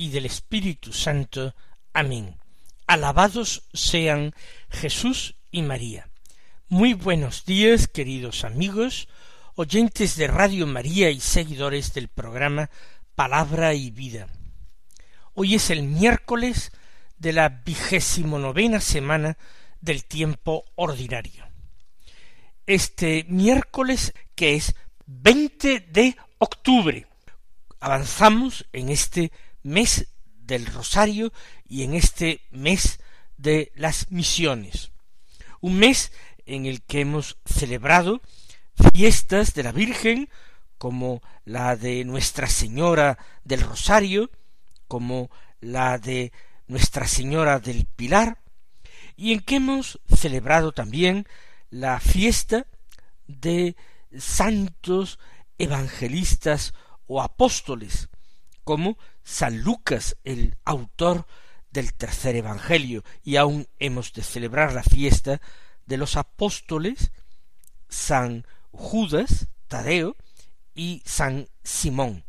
y del Espíritu Santo. Amén. Alabados sean Jesús y María. Muy buenos días, queridos amigos, oyentes de Radio María y seguidores del programa Palabra y Vida. Hoy es el miércoles de la vigésimo novena semana del tiempo ordinario. Este miércoles que es 20 de octubre. Avanzamos en este mes del Rosario y en este mes de las misiones. Un mes en el que hemos celebrado fiestas de la Virgen, como la de Nuestra Señora del Rosario, como la de Nuestra Señora del Pilar, y en que hemos celebrado también la fiesta de santos evangelistas o apóstoles, como San Lucas, el autor del tercer Evangelio, y aún hemos de celebrar la fiesta de los apóstoles San Judas, Tadeo y San Simón.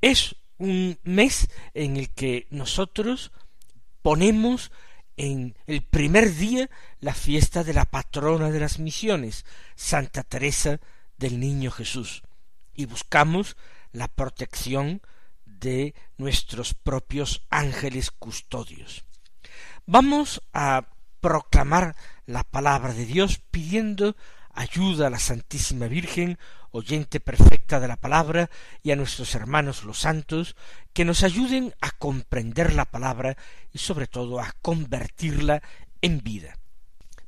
Es un mes en el que nosotros ponemos en el primer día la fiesta de la patrona de las misiones, Santa Teresa del Niño Jesús, y buscamos la protección de nuestros propios ángeles custodios. Vamos a proclamar la palabra de Dios pidiendo ayuda a la Santísima Virgen, oyente perfecta de la palabra, y a nuestros hermanos los santos, que nos ayuden a comprender la palabra y sobre todo a convertirla en vida.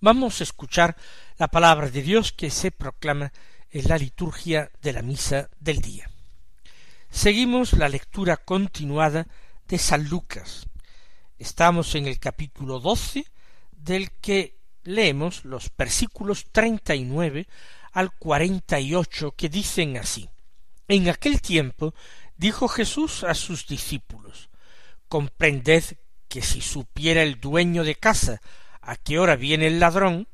Vamos a escuchar la palabra de Dios que se proclama en la liturgia de la misa del día. Seguimos la lectura continuada de San Lucas. Estamos en el capítulo doce, del que leemos los versículos treinta y nueve al cuarenta y ocho que dicen así. En aquel tiempo dijo Jesús a sus discípulos Comprended que si supiera el dueño de casa a qué hora viene el ladrón,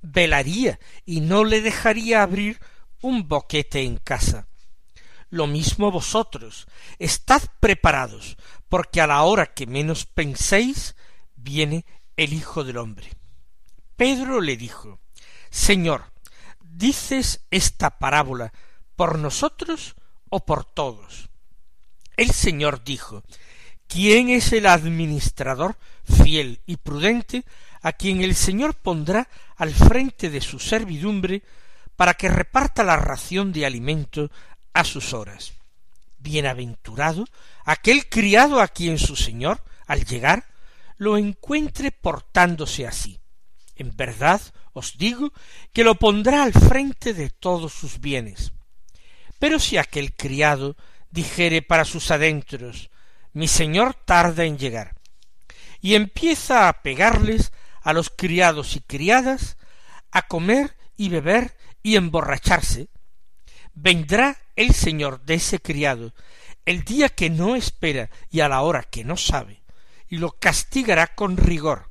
velaría y no le dejaría abrir un boquete en casa. Lo mismo vosotros, estad preparados, porque a la hora que menos penséis, viene el Hijo del hombre. Pedro le dijo, Señor, ¿dices esta parábola por nosotros o por todos? El Señor dijo, ¿quién es el administrador fiel y prudente a quien el Señor pondrá al frente de su servidumbre para que reparta la ración de alimento a sus horas. Bienaventurado aquel criado a quien su señor, al llegar, lo encuentre portándose así. En verdad os digo que lo pondrá al frente de todos sus bienes. Pero si aquel criado dijere para sus adentros mi señor tarda en llegar, y empieza a pegarles a los criados y criadas, a comer y beber y emborracharse, vendrá el señor de ese criado el día que no espera y a la hora que no sabe, y lo castigará con rigor,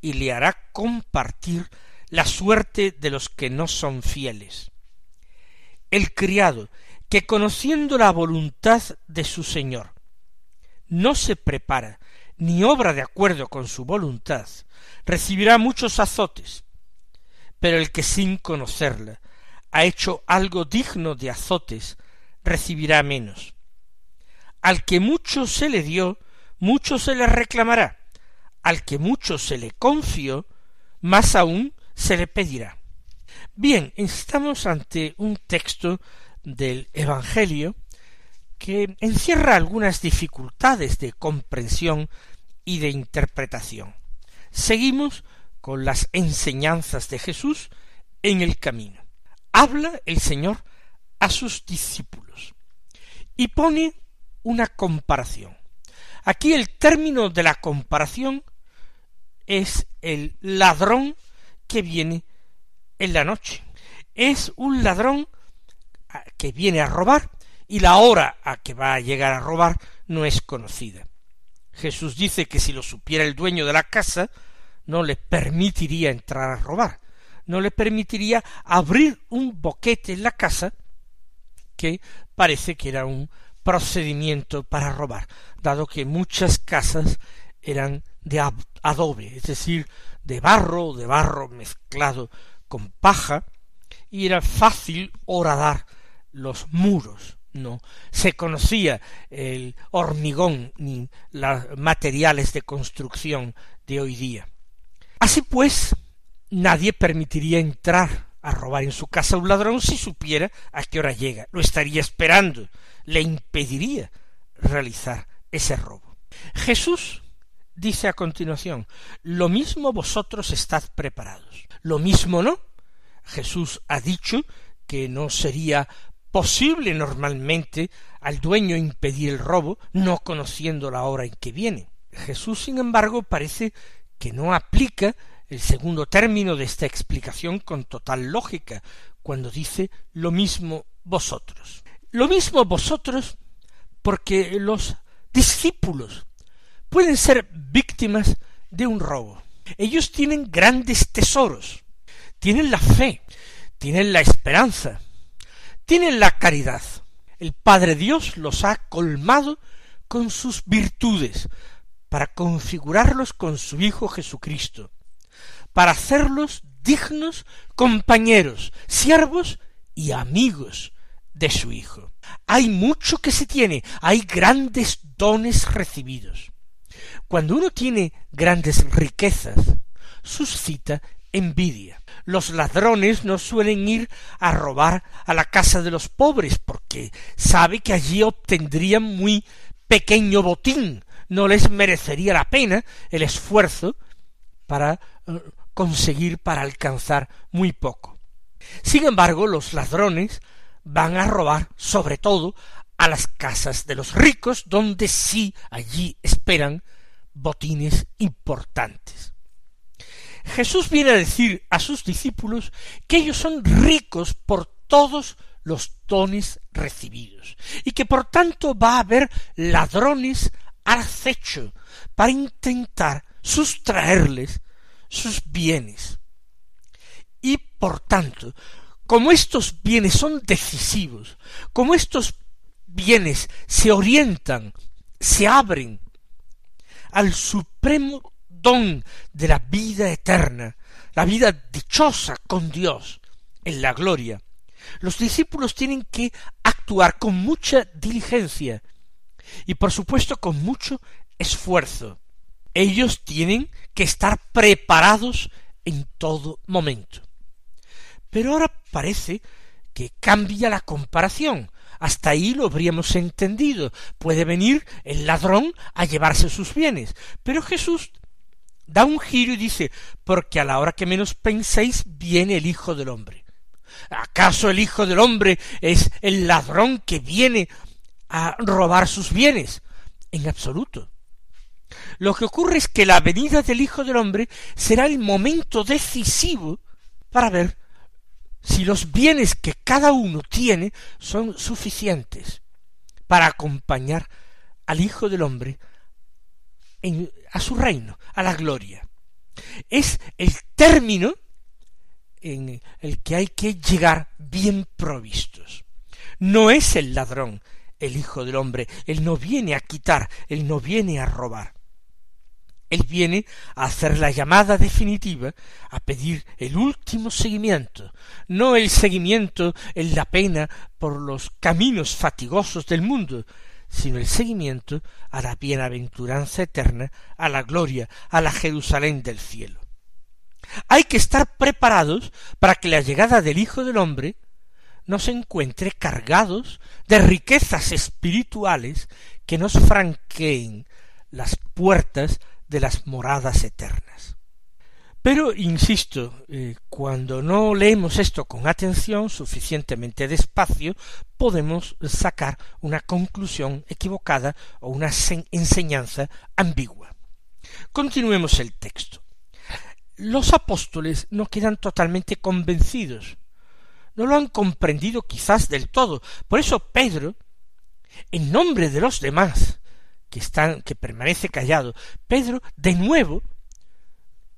y le hará compartir la suerte de los que no son fieles. El criado, que conociendo la voluntad de su señor, no se prepara ni obra de acuerdo con su voluntad, recibirá muchos azotes, pero el que sin conocerla ha hecho algo digno de azotes, recibirá menos. Al que mucho se le dio, mucho se le reclamará. Al que mucho se le confió, más aún se le pedirá. Bien, estamos ante un texto del Evangelio que encierra algunas dificultades de comprensión y de interpretación. Seguimos con las enseñanzas de Jesús en el camino. Habla el Señor a sus discípulos y pone una comparación. Aquí el término de la comparación es el ladrón que viene en la noche. Es un ladrón que viene a robar y la hora a que va a llegar a robar no es conocida. Jesús dice que si lo supiera el dueño de la casa, no le permitiría entrar a robar, no le permitiría abrir un boquete en la casa que parece que era un procedimiento para robar, dado que muchas casas eran de adobe, es decir, de barro, de barro mezclado con paja, y era fácil horadar los muros. No se conocía el hormigón ni los materiales de construcción de hoy día. Así pues, nadie permitiría entrar a robar en su casa a un ladrón si supiera a qué hora llega. Lo estaría esperando, le impediría realizar ese robo. Jesús dice a continuación, lo mismo vosotros estad preparados. Lo mismo no. Jesús ha dicho que no sería posible normalmente al dueño impedir el robo, no conociendo la hora en que viene. Jesús, sin embargo, parece que no aplica el segundo término de esta explicación con total lógica, cuando dice lo mismo vosotros. Lo mismo vosotros porque los discípulos pueden ser víctimas de un robo. Ellos tienen grandes tesoros, tienen la fe, tienen la esperanza, tienen la caridad. El Padre Dios los ha colmado con sus virtudes para configurarlos con su Hijo Jesucristo, para hacerlos dignos compañeros, siervos y amigos de su Hijo. Hay mucho que se tiene, hay grandes dones recibidos. Cuando uno tiene grandes riquezas, suscita envidia. Los ladrones no suelen ir a robar a la casa de los pobres porque sabe que allí obtendrían muy pequeño botín, no les merecería la pena el esfuerzo para eh, conseguir para alcanzar muy poco. Sin embargo, los ladrones van a robar sobre todo a las casas de los ricos, donde sí allí esperan botines importantes. Jesús viene a decir a sus discípulos que ellos son ricos por todos los dones recibidos y que por tanto va a haber ladrones al acecho para intentar sustraerles sus bienes. Y por tanto, como estos bienes son decisivos, como estos bienes se orientan, se abren al supremo don de la vida eterna, la vida dichosa con Dios en la gloria, los discípulos tienen que actuar con mucha diligencia y por supuesto con mucho esfuerzo. Ellos tienen que estar preparados en todo momento. Pero ahora parece que cambia la comparación. Hasta ahí lo habríamos entendido. Puede venir el ladrón a llevarse sus bienes. Pero Jesús da un giro y dice, porque a la hora que menos penséis viene el Hijo del Hombre. ¿Acaso el Hijo del Hombre es el ladrón que viene a robar sus bienes? En absoluto. Lo que ocurre es que la venida del Hijo del Hombre será el momento decisivo para ver si los bienes que cada uno tiene son suficientes para acompañar al Hijo del Hombre a su reino, a la gloria. Es el término en el que hay que llegar bien provistos. No es el ladrón el Hijo del Hombre, él no viene a quitar, él no viene a robar. Él viene a hacer la llamada definitiva, a pedir el último seguimiento, no el seguimiento en la pena por los caminos fatigosos del mundo, sino el seguimiento a la bienaventuranza eterna, a la gloria, a la Jerusalén del cielo. Hay que estar preparados para que la llegada del Hijo del Hombre nos encuentre cargados de riquezas espirituales que nos franqueen las puertas de las moradas eternas. Pero, insisto, eh, cuando no leemos esto con atención suficientemente despacio, podemos sacar una conclusión equivocada o una enseñanza ambigua. Continuemos el texto. Los apóstoles no quedan totalmente convencidos, no lo han comprendido quizás del todo. Por eso Pedro, en nombre de los demás, que que permanece callado, Pedro de nuevo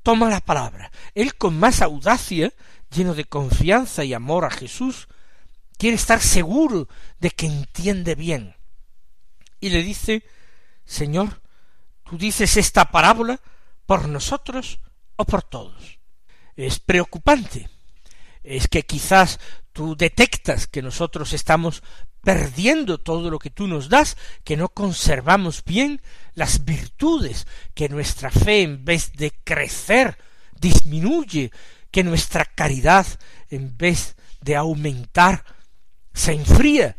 toma la palabra. Él con más audacia, lleno de confianza y amor a Jesús, quiere estar seguro de que entiende bien. Y le dice, Señor, tú dices esta parábola por nosotros o por todos. Es preocupante. Es que quizás tú detectas que nosotros estamos perdiendo todo lo que tú nos das, que no conservamos bien las virtudes, que nuestra fe en vez de crecer disminuye, que nuestra caridad en vez de aumentar se enfría.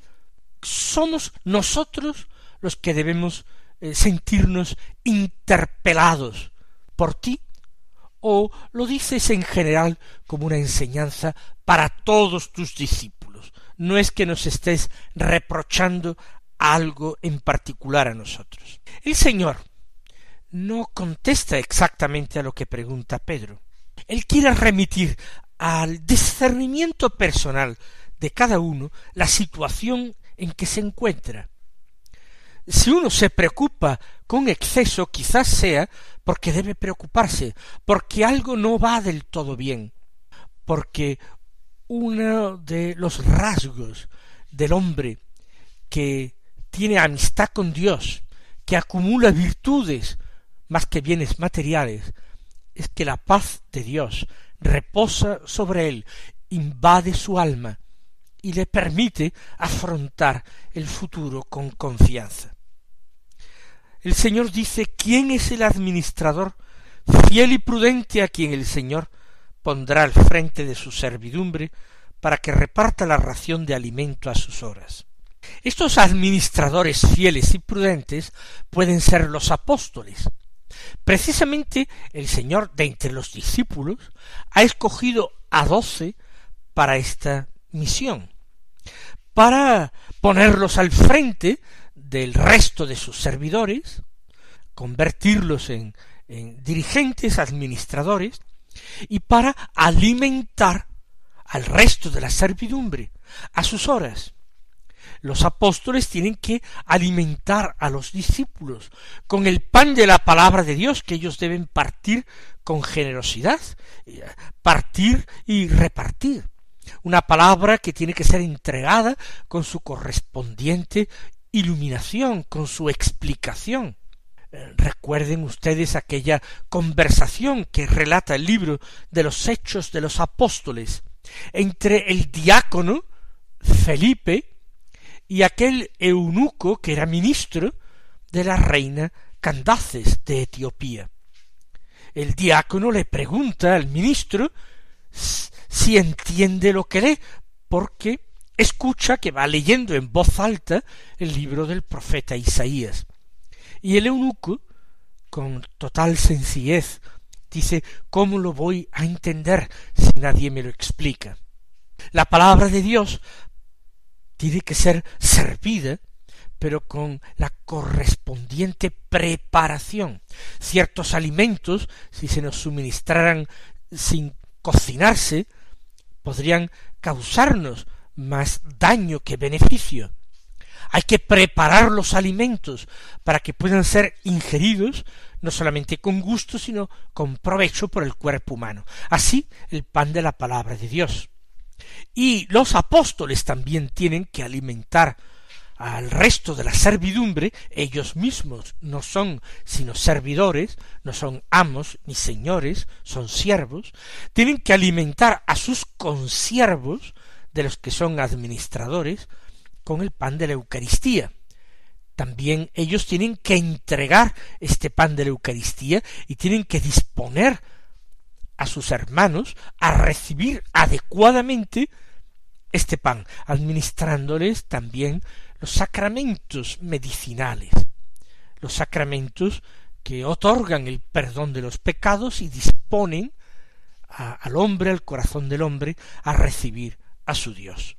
Somos nosotros los que debemos eh, sentirnos interpelados por ti o lo dices en general como una enseñanza para todos tus discípulos no es que nos estés reprochando algo en particular a nosotros. El Señor no contesta exactamente a lo que pregunta Pedro. Él quiere remitir al discernimiento personal de cada uno la situación en que se encuentra. Si uno se preocupa con exceso, quizás sea porque debe preocuparse, porque algo no va del todo bien, porque uno de los rasgos del hombre que tiene amistad con Dios, que acumula virtudes más que bienes materiales, es que la paz de Dios reposa sobre él, invade su alma y le permite afrontar el futuro con confianza. El Señor dice, ¿quién es el administrador fiel y prudente a quien el Señor pondrá al frente de su servidumbre para que reparta la ración de alimento a sus horas. Estos administradores fieles y prudentes pueden ser los apóstoles. Precisamente el Señor de entre los discípulos ha escogido a doce para esta misión, para ponerlos al frente del resto de sus servidores, convertirlos en, en dirigentes, administradores, y para alimentar al resto de la servidumbre, a sus horas. Los apóstoles tienen que alimentar a los discípulos con el pan de la palabra de Dios que ellos deben partir con generosidad, eh, partir y repartir. Una palabra que tiene que ser entregada con su correspondiente iluminación, con su explicación. Recuerden ustedes aquella conversación que relata el libro de los Hechos de los Apóstoles entre el diácono Felipe y aquel eunuco que era ministro de la reina Candaces de Etiopía. El diácono le pregunta al ministro si entiende lo que lee, porque escucha que va leyendo en voz alta el libro del profeta Isaías. Y el eunuco, con total sencillez, dice ¿Cómo lo voy a entender si nadie me lo explica? La palabra de Dios tiene que ser servida, pero con la correspondiente preparación. Ciertos alimentos, si se nos suministraran sin cocinarse, podrían causarnos más daño que beneficio. Hay que preparar los alimentos para que puedan ser ingeridos no solamente con gusto, sino con provecho por el cuerpo humano. Así el pan de la palabra de Dios. Y los apóstoles también tienen que alimentar al resto de la servidumbre, ellos mismos no son sino servidores, no son amos ni señores, son siervos, tienen que alimentar a sus consiervos, de los que son administradores, con el pan de la Eucaristía. También ellos tienen que entregar este pan de la Eucaristía y tienen que disponer a sus hermanos a recibir adecuadamente este pan, administrándoles también los sacramentos medicinales, los sacramentos que otorgan el perdón de los pecados y disponen al hombre, al corazón del hombre, a recibir a su Dios.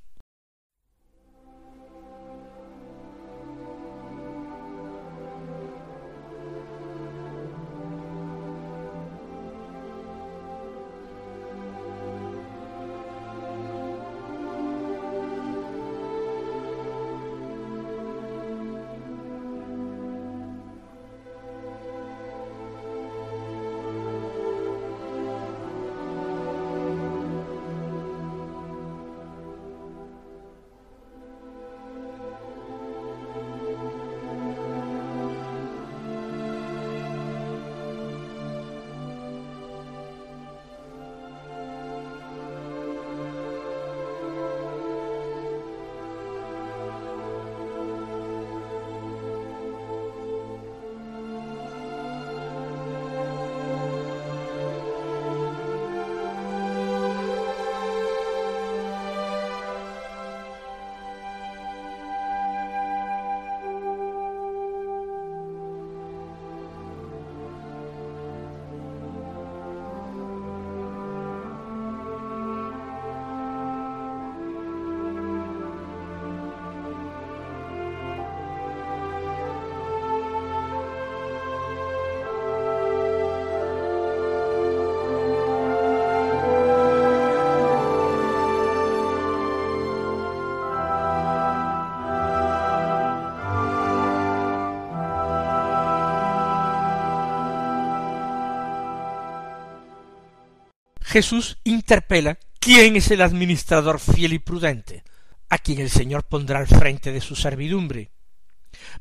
Jesús interpela quién es el administrador fiel y prudente, a quien el Señor pondrá al frente de su servidumbre.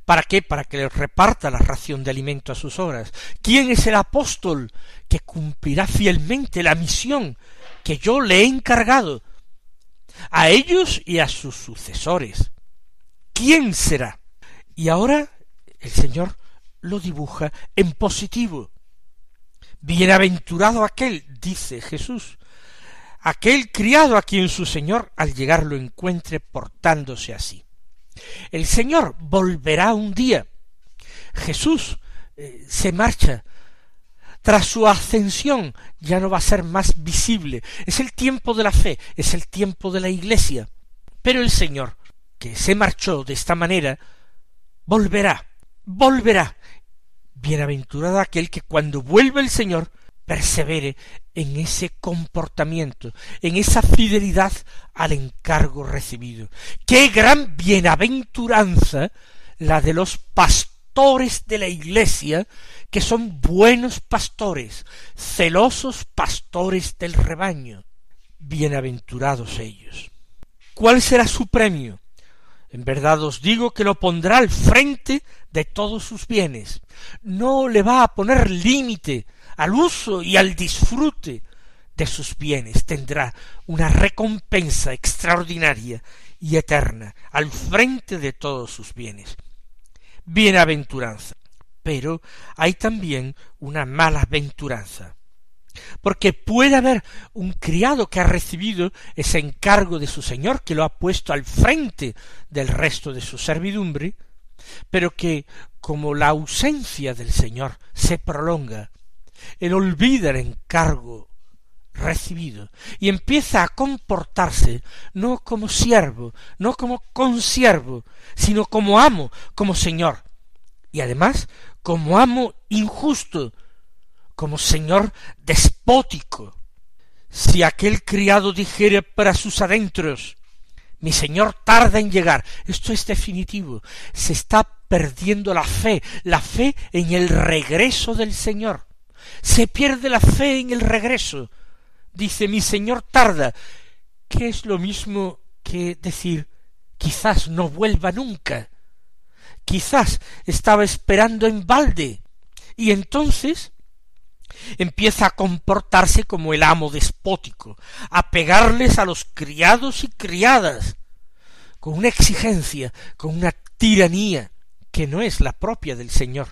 ¿Para qué? Para que le reparta la ración de alimento a sus horas. ¿Quién es el apóstol que cumplirá fielmente la misión que yo le he encargado a ellos y a sus sucesores? ¿Quién será? Y ahora el Señor lo dibuja en positivo. Bienaventurado aquel, dice Jesús, aquel criado a quien su Señor al llegar lo encuentre portándose así. El Señor volverá un día. Jesús eh, se marcha. Tras su ascensión ya no va a ser más visible. Es el tiempo de la fe, es el tiempo de la iglesia. Pero el Señor, que se marchó de esta manera, volverá, volverá Bienaventurado aquel que cuando vuelva el Señor persevere en ese comportamiento, en esa fidelidad al encargo recibido. Qué gran bienaventuranza la de los pastores de la Iglesia, que son buenos pastores, celosos pastores del rebaño. Bienaventurados ellos. ¿Cuál será su premio? En verdad os digo que lo pondrá al frente de todos sus bienes. No le va a poner límite al uso y al disfrute de sus bienes. Tendrá una recompensa extraordinaria y eterna al frente de todos sus bienes. Bienaventuranza. Pero hay también una mala aventuranza porque puede haber un criado que ha recibido ese encargo de su señor, que lo ha puesto al frente del resto de su servidumbre, pero que, como la ausencia del señor se prolonga, él olvida el encargo recibido y empieza a comportarse no como siervo, no como consiervo, sino como amo, como señor, y además como amo injusto, como señor despótico. Si aquel criado dijere para sus adentros, mi señor tarda en llegar, esto es definitivo, se está perdiendo la fe, la fe en el regreso del Señor. Se pierde la fe en el regreso. Dice, mi señor tarda, que es lo mismo que decir, quizás no vuelva nunca. Quizás estaba esperando en balde. Y entonces empieza a comportarse como el amo despótico, a pegarles a los criados y criadas, con una exigencia, con una tiranía que no es la propia del Señor,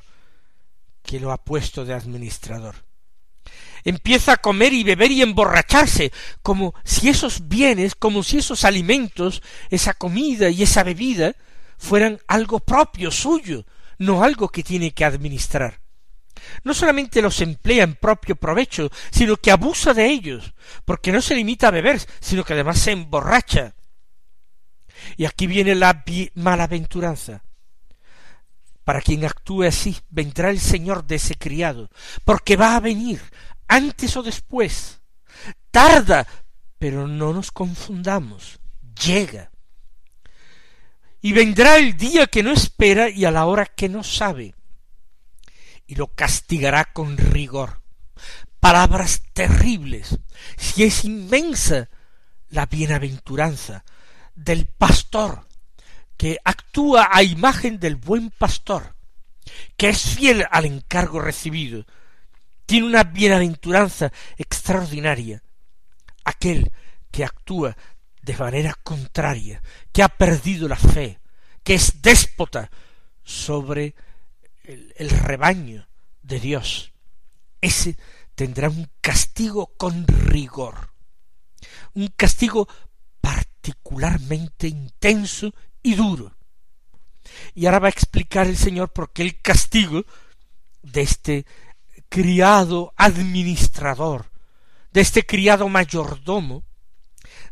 que lo ha puesto de administrador. Empieza a comer y beber y emborracharse, como si esos bienes, como si esos alimentos, esa comida y esa bebida, fueran algo propio suyo, no algo que tiene que administrar no solamente los emplea en propio provecho, sino que abusa de ellos, porque no se limita a beber, sino que además se emborracha. Y aquí viene la malaventuranza. Para quien actúe así, vendrá el Señor de ese criado, porque va a venir, antes o después. Tarda, pero no nos confundamos, llega. Y vendrá el día que no espera y a la hora que no sabe y lo castigará con rigor. Palabras terribles. Si es inmensa la bienaventuranza del pastor que actúa a imagen del buen pastor, que es fiel al encargo recibido, tiene una bienaventuranza extraordinaria. Aquel que actúa de manera contraria, que ha perdido la fe, que es déspota sobre el, rebaño de Dios, ese tendrá un castigo con rigor, un castigo particularmente intenso y duro. Y ahora va a explicar el Señor por qué el castigo de este criado administrador, de este criado mayordomo,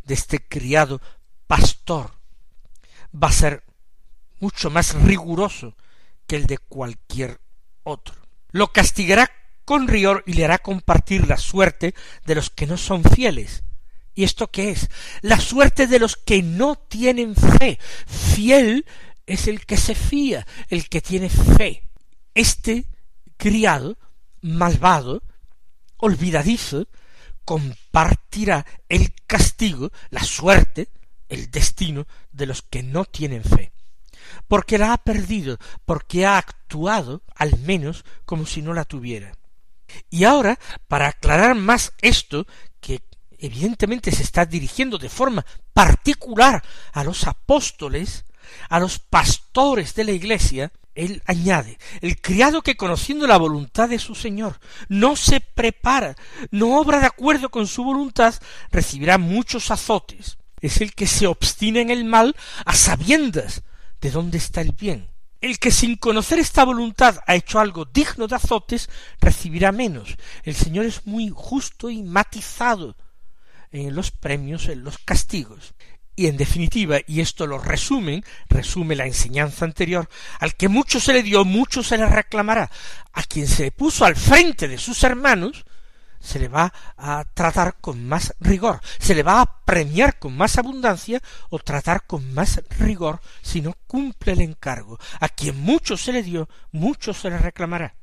de este criado pastor, va a ser mucho más riguroso que el de cualquier otro. Lo castigará con rigor y le hará compartir la suerte de los que no son fieles. ¿Y esto qué es? La suerte de los que no tienen fe. Fiel es el que se fía, el que tiene fe. Este criado, malvado, olvidadizo, compartirá el castigo, la suerte, el destino de los que no tienen fe porque la ha perdido, porque ha actuado al menos como si no la tuviera. Y ahora, para aclarar más esto, que evidentemente se está dirigiendo de forma particular a los apóstoles, a los pastores de la iglesia, él añade, el criado que conociendo la voluntad de su Señor no se prepara, no obra de acuerdo con su voluntad, recibirá muchos azotes. Es el que se obstina en el mal a sabiendas de dónde está el bien. El que sin conocer esta voluntad ha hecho algo digno de azotes, recibirá menos. El Señor es muy justo y matizado en los premios, en los castigos. Y en definitiva, y esto lo resumen, resume la enseñanza anterior, al que mucho se le dio, mucho se le reclamará. A quien se puso al frente de sus hermanos, se le va a tratar con más rigor, se le va a premiar con más abundancia o tratar con más rigor si no cumple el encargo. A quien mucho se le dio, mucho se le reclamará.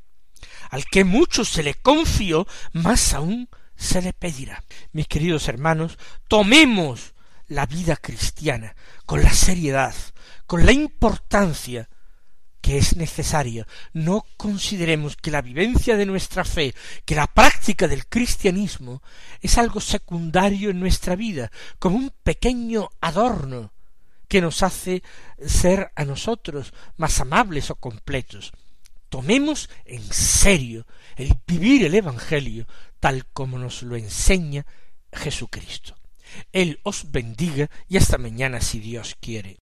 Al que mucho se le confió, más aún se le pedirá. Mis queridos hermanos, tomemos la vida cristiana con la seriedad, con la importancia que es necesaria. No consideremos que la vivencia de nuestra fe, que la práctica del cristianismo es algo secundario en nuestra vida, como un pequeño adorno que nos hace ser a nosotros más amables o completos. Tomemos en serio el vivir el Evangelio tal como nos lo enseña Jesucristo. Él os bendiga y hasta mañana si Dios quiere.